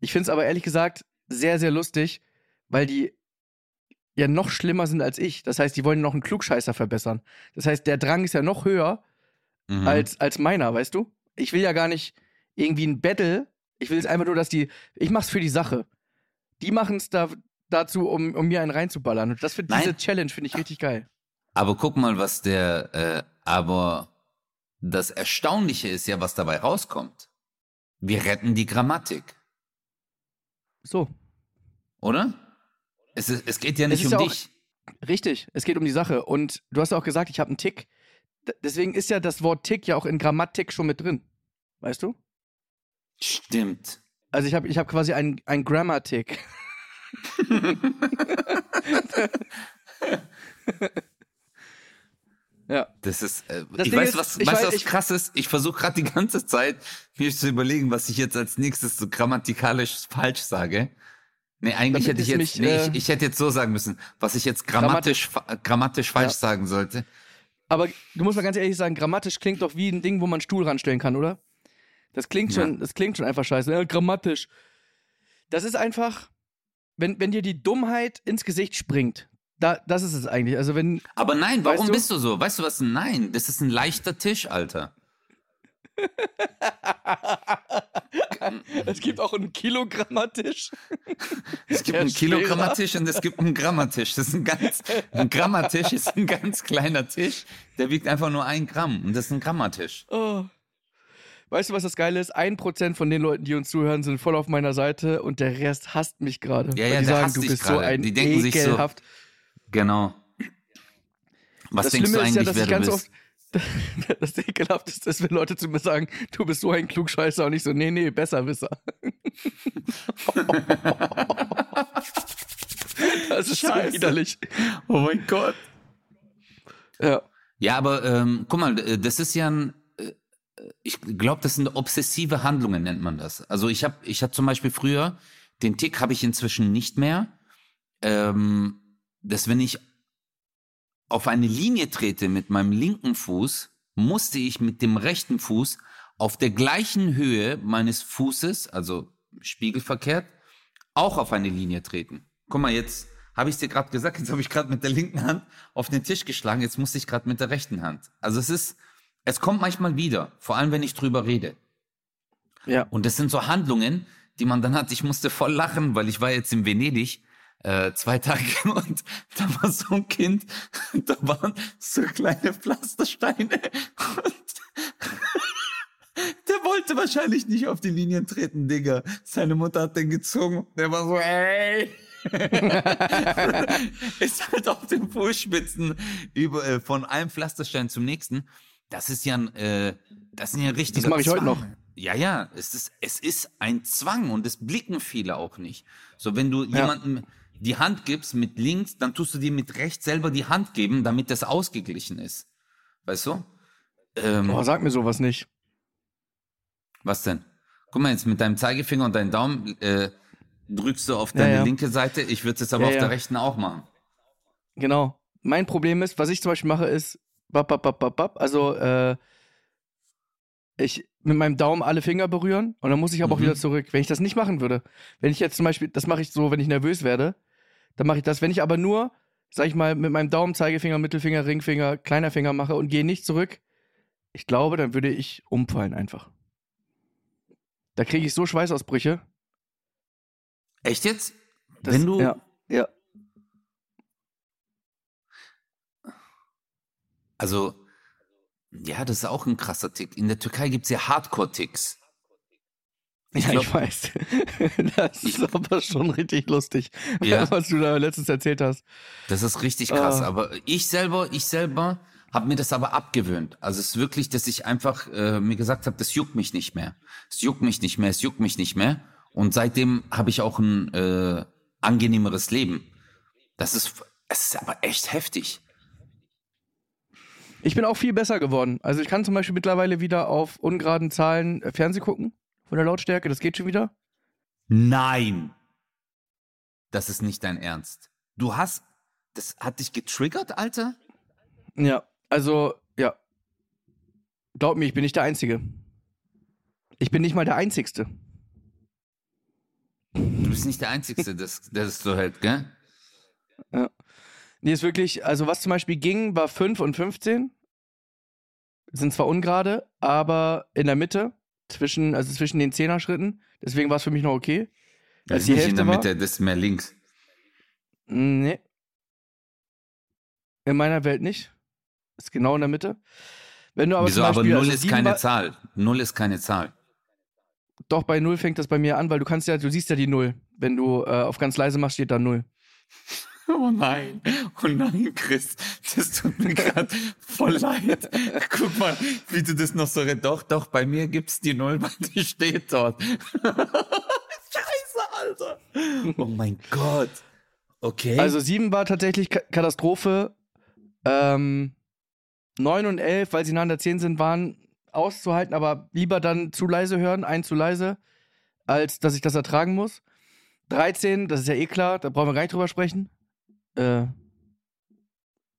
Ich finde es aber ehrlich gesagt sehr, sehr lustig, weil die ja noch schlimmer sind als ich. Das heißt, die wollen noch einen Klugscheißer verbessern. Das heißt, der Drang ist ja noch höher, Mhm. als, als meiner, weißt du? Ich will ja gar nicht irgendwie ein Battle. Ich will jetzt einfach nur, dass die. Ich mach's für die Sache. Die machen es da, dazu, um, um mir einen reinzuballern. Und das für Nein. diese Challenge finde ich richtig geil. Aber guck mal, was der, äh, aber das Erstaunliche ist ja, was dabei rauskommt. Wir retten die Grammatik, So, oder? Es, ist, es geht ja nicht um ja dich. richtig. Es geht um die Sache. Und du hast ja auch gesagt, ich habe einen Tick. D deswegen ist ja das Wort Tick ja auch in Grammatik schon mit drin. Weißt du? Stimmt. Also ich habe ich hab quasi einen, einen Grammar-Tick. ja. Das ist, äh, Das ich Ding weiß, ist, was, ich weißt weiß- du, was ich- krass ist? Ich versuche gerade die ganze Zeit, mir zu überlegen, was ich jetzt als nächstes so grammatikalisch falsch sage. Nee, eigentlich Damit hätte ich jetzt, mich, nee, äh, ich, ich hätte jetzt so sagen müssen, was ich jetzt grammatisch, fa- grammatisch falsch Ja. sagen sollte. Aber du musst mal ganz ehrlich sagen, grammatisch klingt doch wie ein Ding, wo man einen Stuhl ranstellen kann, oder? Das klingt Ja. schon, das klingt schon einfach scheiße. Ja, grammatisch. Das ist einfach, wenn, wenn dir die Dummheit ins Gesicht springt. Da, das ist es eigentlich. Also wenn, Aber nein, warum Weißt du? bist du so? Weißt du was? Nein, das ist ein leichter Tisch, Alter. es gibt auch einen Kilogrammatisch. Es gibt Der einen. Kilogrammatisch und es gibt einen Grammatisch. Das ist ein ganz, ein Grammatisch ist ein ganz kleiner Tisch, der wiegt einfach nur ein Gramm und das ist ein Grammatisch. Oh. Weißt du, was das Geile ist? Ein Prozent von den Leuten, die uns zuhören, sind voll auf meiner Seite und der Rest hasst mich gerade. Ja, ja, die sagen, du bist so ein Die denken sich so, ekelhaft. Genau. Was das denkst Schlimme du ist ja, eigentlich, dass wer ich ganz bist? oft. Das ekelhafteste ist, wenn Leute zu mir sagen, du bist so ein Klugscheißer und ich so, nee, nee, Besserwisser. das ist so Scheiße. widerlich. Oh mein Gott. Ja. Ja, aber ähm, guck mal, äh, das ist ja ein, ich glaube, das sind obsessive Handlungen, nennt man das. Also ich habe, ich hatte zum Beispiel früher, den Tick habe ich inzwischen nicht mehr, ähm, dass wenn ich auf eine Linie trete mit meinem linken Fuß, musste ich mit dem rechten Fuß auf der gleichen Höhe meines Fußes, also spiegelverkehrt, auch auf eine Linie treten. Guck mal, jetzt habe ich dir gerade gesagt, jetzt habe ich gerade mit der linken Hand auf den Tisch geschlagen, jetzt musste ich gerade mit der rechten Hand. Also es ist, es kommt manchmal wieder, vor allem wenn ich drüber rede. Ja. Und das sind so Handlungen, die man dann hat. Ich musste voll lachen, weil ich war jetzt in Venedig äh, zwei Tage und da war so ein Kind, da waren so kleine Pflastersteine der wollte wahrscheinlich nicht auf die Linien treten, Digga. Seine Mutter hat den gezogen. Der war so, ey. ist halt auf den Fußspitzen über, äh, von einem Pflasterstein zum nächsten. Das ist ja ein, äh, das ist ja ein richtiger Das mache ich heute noch. Ja, ja, es ist, es ist ein Zwang und es blicken viele auch nicht. So, wenn du ja. jemandem die Hand gibst mit links, dann tust du dir mit rechts selber die Hand geben, damit das ausgeglichen ist. Weißt du? Ähm, oh, sag mir sowas nicht. Was denn? Guck mal, jetzt mit deinem Zeigefinger und deinem Daumen äh, drückst du auf deine ja, ja. linke Seite. Ich würde es jetzt aber auf der rechten auch machen. Genau. Mein Problem ist, was ich zum Beispiel mache, ist, bap, bap, bap, bap, also äh, ich mit meinem Daumen alle Finger berühren und dann muss ich aber mhm. auch wieder zurück. Wenn ich das nicht machen würde, wenn ich jetzt zum Beispiel, das mache ich so, wenn ich nervös werde, dann mache ich das. Wenn ich aber nur, sag ich mal, mit meinem Daumen, Zeigefinger, Mittelfinger, Ringfinger, kleiner Finger mache und gehe nicht zurück, ich glaube, dann würde ich umfallen einfach. Da kriege ich so Schweißausbrüche. Echt jetzt? Das, Wenn du. Ja, ja. Also, ja, das ist auch ein krasser Tick. In der Türkei gibt es ja Hardcore-Ticks. Ich ja, glaub, ich weiß. das ist ich, aber schon richtig lustig, ja. was du da letztens erzählt hast. Das ist richtig krass. Uh. Aber ich selber, ich selber habe mir das aber abgewöhnt. Also es ist wirklich, dass ich einfach äh, mir gesagt habe, das juckt mich nicht mehr. Es juckt mich nicht mehr, es juckt mich nicht mehr. Und seitdem habe ich auch ein äh, angenehmeres Leben. Das ist, es ist aber echt heftig. Ich bin auch viel besser geworden. Also ich kann zum Beispiel mittlerweile wieder auf ungeraden Zahlen äh, Fernseh gucken von der Lautstärke. Das geht schon wieder. Nein. Das ist nicht dein Ernst. Du hast, das hat dich getriggert, Alter? Ja. Also, ja. Glaub mir, ich bin nicht der Einzige. Ich bin nicht mal der Einzigste. Du bist nicht der Einzige, der das so hält, gell? Ja. Nee, ist wirklich, also was zum Beispiel ging, war 5 und 15. Sind zwar ungerade, aber in der Mitte, zwischen, also zwischen den Zehner-Schritten. Deswegen war es für mich noch okay. Das ist nicht Hälfte in der Mitte, war, das ist mehr links. Nee. In meiner Welt nicht. Ist genau in der Mitte. Wenn du aber Wieso, Beispiel, aber 0 also ist keine Zahl. 0 ist keine Zahl. Doch, bei 0 fängt das bei mir an, weil du kannst ja, du siehst ja die 0. Wenn du äh, auf ganz leise machst, steht da 0. Oh nein, oh nein, Chris, das tut mir gerade voll leid. Guck mal, wie du das noch so redest. Doch, doch, bei mir gibt's die Null, weil die steht dort. Scheiße, Alter. Oh mein Gott. Okay. Also 7 war tatsächlich Katastrophe. Ähm, 9 und 11, weil sie an der 10 sind, waren auszuhalten, aber lieber dann zu leise hören, ein zu leise, als dass ich das ertragen muss. 13, das ist ja eh klar, da brauchen wir gar nicht drüber sprechen. Äh,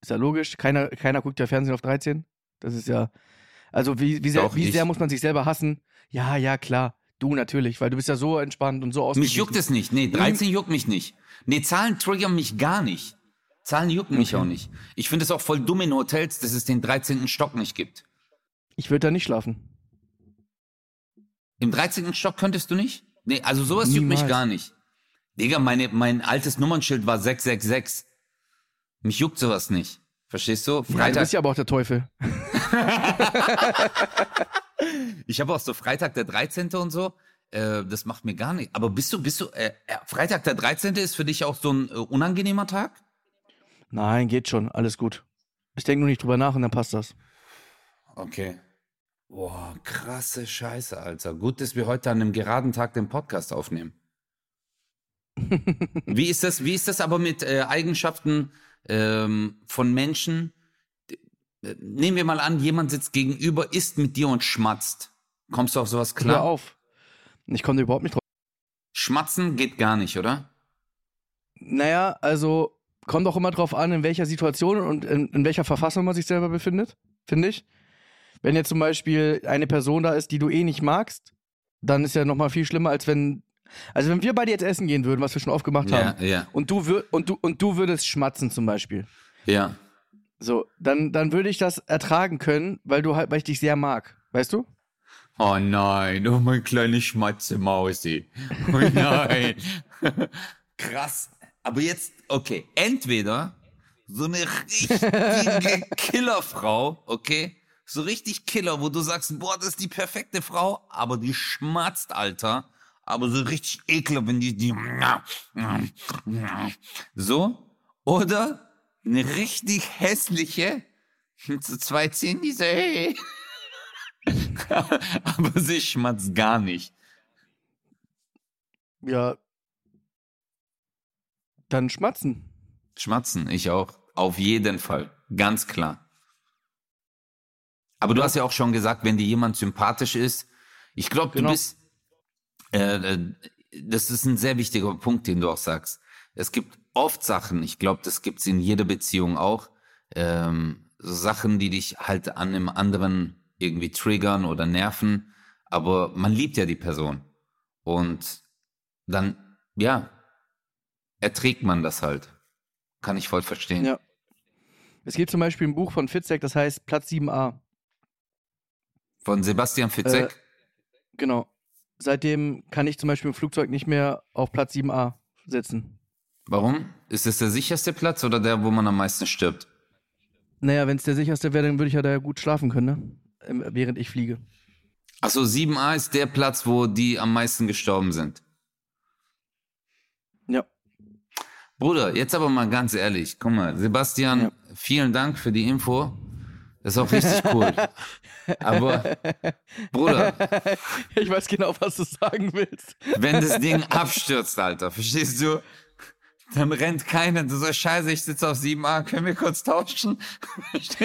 ist ja logisch, keiner, keiner guckt ja Fernsehen auf 13. Das ist ja. Also, wie, wie, sehr, wie sehr muss man sich selber hassen? Ja, ja, klar. Du natürlich, weil du bist ja so entspannt und so ausgeglichen. Mich juckt es nicht. Nee, 13 juckt mich nicht. Nee, Zahlen triggern mich gar nicht. Zahlen jucken mich okay. auch nicht. Ich finde es auch voll dumm in Hotels, dass es den 13. Stock nicht gibt. Ich würde da nicht schlafen. Im 13. Stock könntest du nicht? Nee, also sowas Niemals. juckt mich gar nicht. Digga, meine, mein altes Nummernschild war 666. Mich juckt sowas nicht. Verstehst du? Freitag. Ja, du bist ja aber auch der Teufel. ich habe auch so Freitag der 13. und so. Äh, das macht mir gar nicht. Aber bist du, bist du, äh, äh Freitag der 13. ist für dich auch so ein äh, unangenehmer Tag? Nein, geht schon. Alles gut. Ich denke nur nicht drüber nach und dann passt das. Okay. Boah, krasse Scheiße, Alter. Gut, dass wir heute an einem geraden Tag den Podcast aufnehmen. wie ist das, wie ist das aber mit äh, Eigenschaften ähm, von Menschen? Äh, nehmen wir mal an, jemand sitzt gegenüber, isst mit dir und schmatzt. Kommst du auf sowas klar? Hör auf. Ich komme überhaupt nicht drauf. Schmatzen geht gar nicht, oder? Naja, also kommt auch immer drauf an, in welcher Situation und in, in welcher Verfassung man sich selber befindet, finde ich. Wenn jetzt zum Beispiel eine Person da ist, die du eh nicht magst, dann ist ja nochmal viel schlimmer, als wenn. Also wenn wir beide jetzt essen gehen würden, was wir schon oft gemacht ja, haben, ja. Und, du wür und, du, und du würdest schmatzen zum Beispiel. Ja. So, dann, dann würde ich das ertragen können, weil du halt, weil ich dich sehr mag. Weißt du? Oh nein, oh mein kleines Schmatze Mausi. Oh nein. Krass. Aber jetzt, okay, entweder so eine richtige Killerfrau, okay? So richtig Killer, wo du sagst, boah, das ist die perfekte Frau, aber die schmatzt, Alter. Aber so richtig ekelhaft, wenn die, die, so. Oder eine richtig hässliche, mit so zwei Zähnen, die so, hey. aber sie schmatzt gar nicht. Ja. Dann schmatzen. Schmatzen, ich auch. Auf jeden Fall. Ganz klar. Aber du hast ja auch schon gesagt, wenn dir jemand sympathisch ist, ich glaube, genau. du bist, äh, äh, das ist ein sehr wichtiger Punkt, den du auch sagst. Es gibt oft Sachen, ich glaube, das gibt's in jeder Beziehung auch, ähm, so Sachen, die dich halt an einem anderen irgendwie triggern oder nerven, aber man liebt ja die Person. Und dann, ja, erträgt man das halt. Kann ich voll verstehen. Ja. Es gibt zum Beispiel ein Buch von Fitzek, das heißt Platz 7a. Von Sebastian Fitzek? Äh, genau. Seitdem kann ich zum Beispiel im Flugzeug nicht mehr auf Platz 7a sitzen. Warum? Ist es der sicherste Platz oder der, wo man am meisten stirbt? Naja, wenn es der sicherste wäre, dann würde ich ja da gut schlafen können, ne? während ich fliege. Achso, 7a ist der Platz, wo die am meisten gestorben sind. Ja. Bruder, jetzt aber mal ganz ehrlich. Guck mal, Sebastian, ja. vielen Dank für die Info. Das ist auch richtig cool. Aber, Bruder. Ich weiß genau, was du sagen willst. Wenn das Ding abstürzt, Alter, verstehst du? Dann rennt keiner. Du sagst, scheiße, ich sitze auf 7a, können wir kurz tauschen?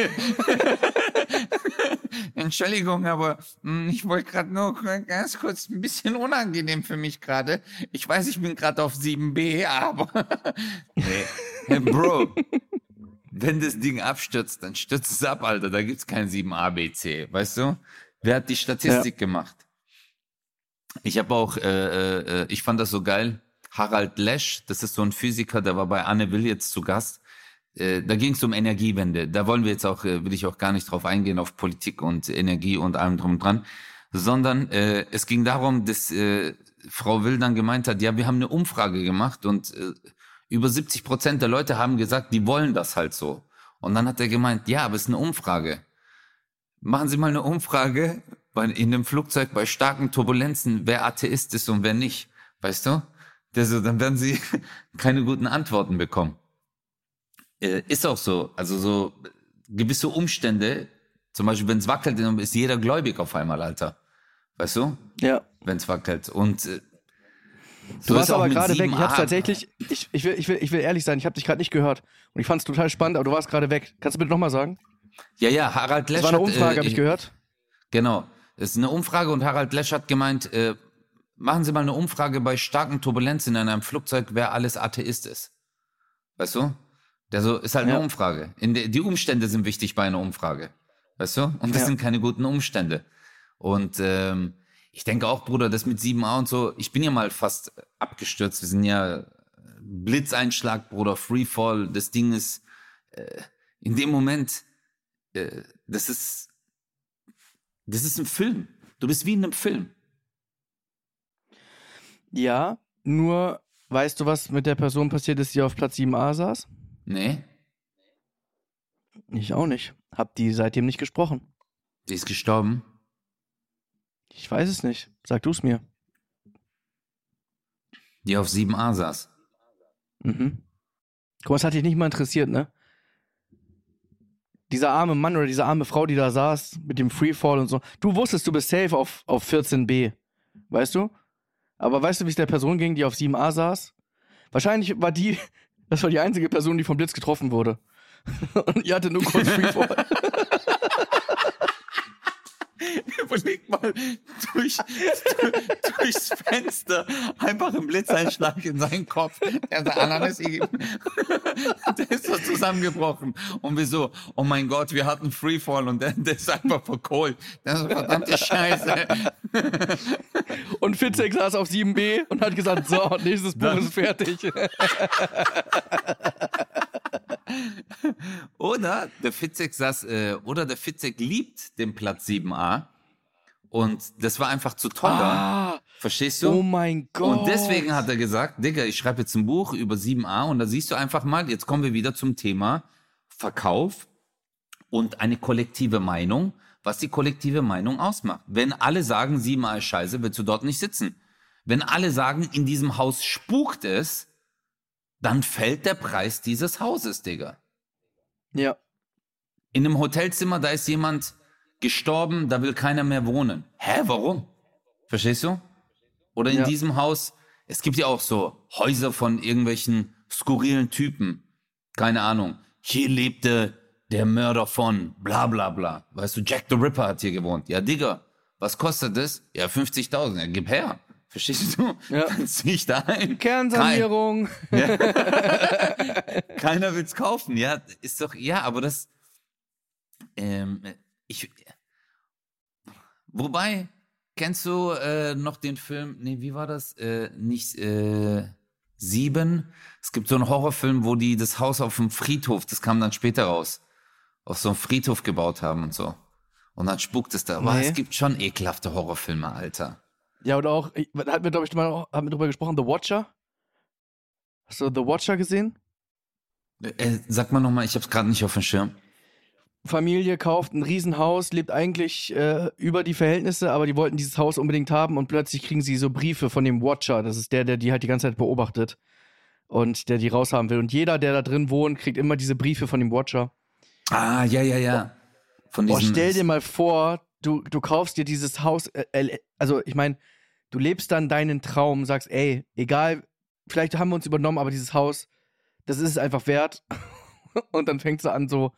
Entschuldigung, aber mh, hm, ich wollte gerade nur ganz kurz ein bisschen unangenehm für mich gerade. Ich weiß, ich bin gerade auf 7b, aber nee. Hey, Bro, wenn das Ding abstürzt, dann stürzt es ab, Alter. Da gibt's kein 7a, b, c, weißt du? Wer hat die Statistik ja. gemacht? Ich habe auch, äh, äh, ich fand das so geil. Harald Lesch, das ist so ein Physiker, der war bei Anne Will jetzt zu Gast. Äh, da ging es um Energiewende. Da wollen wir jetzt auch, äh, will ich auch gar nicht drauf eingehen, auf Politik und Energie und allem drum und dran, sondern äh, es ging darum, dass äh, Frau Will dann gemeint hat, ja, wir haben eine Umfrage gemacht und äh, über 70 Prozent der Leute haben gesagt, die wollen das halt so. Und dann hat er gemeint, ja, aber es ist eine Umfrage. Machen Sie mal eine Umfrage bei, in einem Flugzeug bei starken Turbulenzen, wer Atheist ist und wer nicht. Weißt du? Also, dann werden Sie keine guten Antworten bekommen. Äh, ist auch so. Also so gewisse Umstände, zum Beispiel, wenn es wackelt, dann ist jeder gläubig auf einmal, Alter. Weißt du? Ja. Wenn es wackelt. Und so du warst aber gerade weg. Ich hab's tatsächlich, ich, ich, will, ich, will, ich will ehrlich sein, ich habe dich gerade nicht gehört. Und ich fand es total spannend, aber du warst gerade weg. Kannst du bitte nochmal sagen? Ja, ja, Harald Lesch. Das war eine Umfrage, äh, habe ich gehört. Genau. Es ist eine Umfrage und Harald Lesch hat gemeint, äh, machen Sie mal eine Umfrage bei starken Turbulenzen in einem Flugzeug, wer alles Atheist ist. Weißt du? Der so ist halt ja. eine Umfrage. De, die Umstände sind wichtig bei einer Umfrage. Weißt du? Und das ja. sind keine guten Umstände. Und ähm, ich denke auch, Bruder, das mit 7a und so, ich bin ja mal fast abgestürzt. Wir sind ja Blitzeinschlag, Bruder, Freefall. Das Ding ist äh, in dem Moment, äh, das ist, das ist ein Film. Du bist wie in einem Film. Ja, nur weißt du, was mit der Person passiert ist, die auf Platz 7a saß? Nee. Ich auch nicht. Hab die seitdem nicht gesprochen. Die ist gestorben. Ich weiß es nicht. Sag du es mir. Die auf 7a saß. Mhm. Guck mal, das hat dich nicht mal interessiert, ne? Dieser arme Mann oder diese arme Frau, die da saß, mit dem Freefall und so. Du wusstest, du bist safe auf, auf 14b. Weißt du? Aber weißt du, wie es der Person ging, die auf 7a saß? Wahrscheinlich war die, das war die einzige Person, die vom Blitz getroffen wurde. und ihr hatte nur kurz Freefall. Überleg mal, durch, durchs Fenster einfach ein Blitzeinschlag in seinen Kopf. Der ist Ananas Der ist so zusammengebrochen. Und wir so, oh mein Gott, wir hatten Freefall und der, der ist einfach verkohlt. Das ist verdammte Scheiße. Und Fitzek saß auf 7b und hat gesagt, so, nächstes Buch ist fertig. oder der Fitzek saß, äh, oder der Fitzek liebt den Platz 7a. Und das war einfach zu teuer. Ah, Verstehst du? Oh mein Gott. Und deswegen hat er gesagt, Digga, ich schreibe jetzt ein Buch über 7a und da siehst du einfach mal, jetzt kommen wir wieder zum Thema Verkauf und eine kollektive Meinung, was die kollektive Meinung ausmacht. Wenn alle sagen, 7a ist scheiße, willst du dort nicht sitzen. Wenn alle sagen, in diesem Haus spukt es, dann fällt der Preis dieses Hauses, Digga. Ja. In einem Hotelzimmer, da ist jemand gestorben, da will keiner mehr wohnen. Hä, warum? Verstehst du? Oder in Ja. diesem Haus, es gibt ja auch so Häuser von irgendwelchen skurrilen Typen. Keine Ahnung. Hier lebte der Mörder von bla bla bla. Weißt du, Jack the Ripper hat hier gewohnt. Ja, Digga, was kostet das? Ja, 50.000. Ja, gib her. Verstehst du? Ja. Kannst nicht ein. Kernsanierung. Keiner will's kaufen, ja, ist doch, ja, aber das, ähm, ich, wobei, kennst du äh, noch den Film, nee, wie war das, äh, nicht, äh, Sieben? Es gibt so einen Horrorfilm, wo die das Haus auf dem Friedhof, das kam dann später raus, auf so einem Friedhof gebaut haben und so. Und dann spukt es da. Aber Nee. es gibt schon ekelhafte Horrorfilme, Alter. Ja, oder auch, da hatten wir, glaube ich, mal haben wir drüber gesprochen, The Watcher. Hast du The Watcher gesehen? Äh, sag mal nochmal, ich hab's gerade nicht auf dem Schirm. Familie kauft ein Riesenhaus, lebt eigentlich äh, über die Verhältnisse, aber die wollten dieses Haus unbedingt haben und plötzlich kriegen sie so Briefe von dem Watcher. Das ist der, der die halt die ganze Zeit beobachtet und der die raushaben will. Und jeder, der da drin wohnt, kriegt immer diese Briefe von dem Watcher. Ah, ja, ja, ja. Von Boah, stell dir mal vor, du, du kaufst dir dieses Haus, äh, also ich meine, du lebst dann deinen Traum, sagst, ey, egal, vielleicht haben wir uns übernommen, aber dieses Haus, das ist es einfach wert. und dann fängst du an so,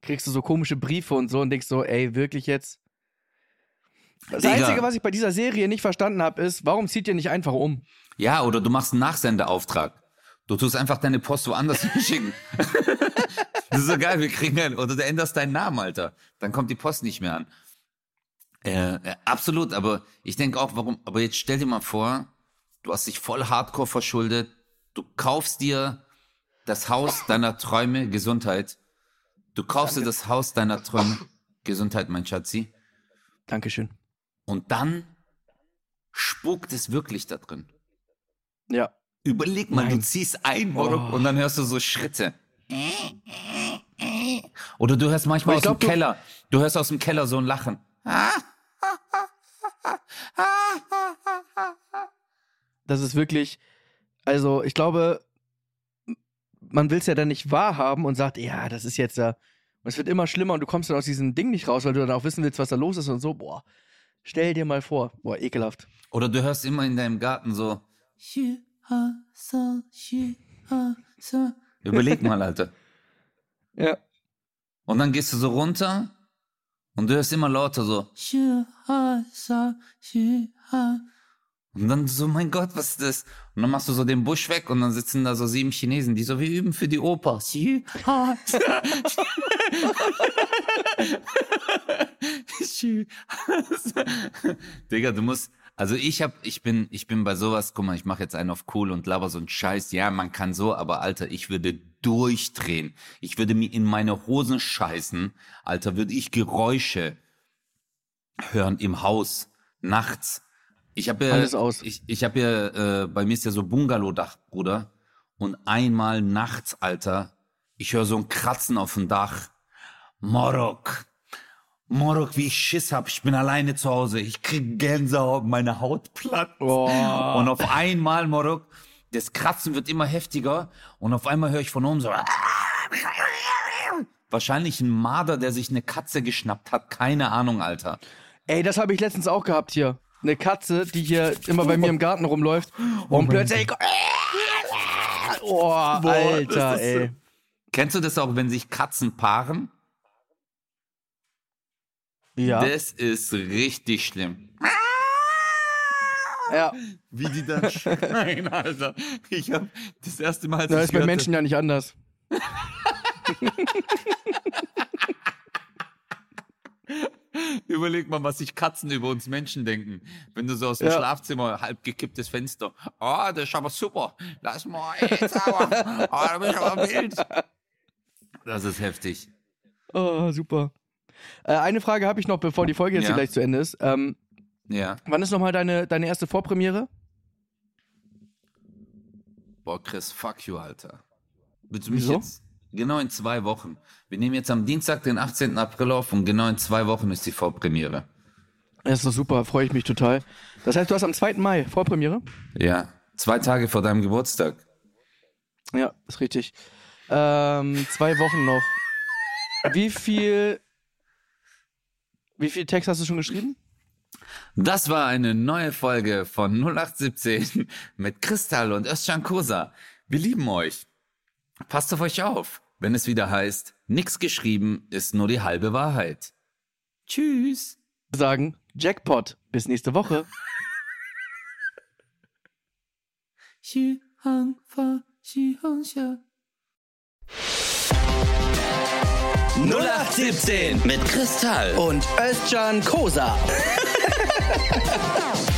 kriegst du so komische Briefe und so und denkst so, ey, wirklich jetzt? Das Digga. Einzige, was ich bei dieser Serie nicht verstanden habe, ist, warum zieht ihr nicht einfach um? Ja, oder du machst einen Nachsendeauftrag. Du tust einfach deine Post woanders hinschicken. das ist so geil, wir kriegen einen, oder du änderst deinen Namen, Alter. Dann kommt die Post nicht mehr an. Äh, äh, absolut, aber ich denke auch, warum, aber jetzt stell dir mal vor, du hast dich voll hardcore verschuldet, du kaufst dir das Haus deiner Träume, Gesundheit. Du kaufst dir das Haus deiner Träume, Gesundheit, mein Schatzi. Dankeschön. Und dann spukt es wirklich da drin. Ja. Überleg mal, Nein. du ziehst ein Morok Oh. und dann hörst du so Schritte. Oder du hörst manchmal aus glaub, dem Keller, du hörst aus dem Keller so ein Lachen. Das ist wirklich, also ich glaube, man will es ja dann nicht wahrhaben und sagt, ja, das ist jetzt ja, und es wird immer schlimmer und du kommst dann aus diesem Ding nicht raus, weil du dann auch wissen willst, was da los ist und so, boah, stell dir mal vor, boah, ekelhaft. Oder du hörst immer in deinem Garten so. Überleg mal, Alter. Ja. Und dann gehst du so runter und du hörst immer lauter so. Und dann so, mein Gott, was ist das? Und dann machst du so den Busch weg und dann sitzen da so sieben Chinesen, die so, wir üben für die Oper. Digga, du musst, also ich hab, ich bin, ich bin bei sowas, guck mal, ich mache jetzt einen auf cool und laber so einen Scheiß. Ja, man kann so, aber Alter, ich würde durchdrehen. Ich würde mir in meine Hosen scheißen. Alter, würde ich Geräusche hören im Haus, nachts. Ich habe ja, Alles aus. ich, ich habe ja, äh, bei mir ist ja so Bungalow-Dach, Bruder. Und einmal nachts, Alter, ich höre so ein Kratzen auf dem Dach. Morok. Morok, wie ich Schiss hab. Ich bin alleine zu Hause. Ich krieg Gänsehaut, meine Haut platt. Boah. Und auf einmal, Morok, das Kratzen wird immer heftiger. Und auf einmal höre ich von oben so. Wahrscheinlich ein Marder, der sich eine Katze geschnappt hat. Keine Ahnung, Alter. Ey, das habe ich letztens auch gehabt hier. Eine Katze, die hier immer bei mir im Garten rumläuft und plötzlich. Oh, Alter, ey. Kennst du das auch, wenn sich Katzen paaren? Ja. Das ist richtig schlimm. ja. Wie die dann schreien, Alter. Ich hab das erste Mal, Das ist bei Menschen ja nicht anders. Überleg mal, was sich Katzen über uns Menschen denken. Wenn du so aus dem Ja. Schlafzimmer, halb gekipptes Fenster. Oh, das ist aber super. Lass mal jetzt aber. Oh, da bin ich aber wild. Das ist heftig. Oh, super. Äh, eine Frage habe ich noch, bevor die Folge jetzt Ja. gleich zu Ende ist. Ähm, Ja. Wann ist nochmal deine, deine erste Vorpremiere? Boah, Chris, fuck you, Alter. Willst du mich Wieso? jetzt? Genau in zwei Wochen. Wir nehmen jetzt am Dienstag, den 18. April auf und genau in zwei Wochen ist die Vorpremiere. Das ist doch super, freue ich mich total. Das heißt, du hast am 2. Mai Vorpremiere? Ja. Zwei Tage vor deinem Geburtstag. Ja, ist richtig. Ähm, zwei Wochen noch. Wie viel. Wie viel Text hast du schon geschrieben? Das war eine neue Folge von 0817 mit Kristall und Özcan Kosa. Wir lieben euch. Passt auf euch auf, wenn es wieder heißt, nix geschrieben ist nur die halbe Wahrheit. Tschüss. Sagen Jackpot. Bis nächste Woche. 0817 Mit Kristall. und Özcan Kosa.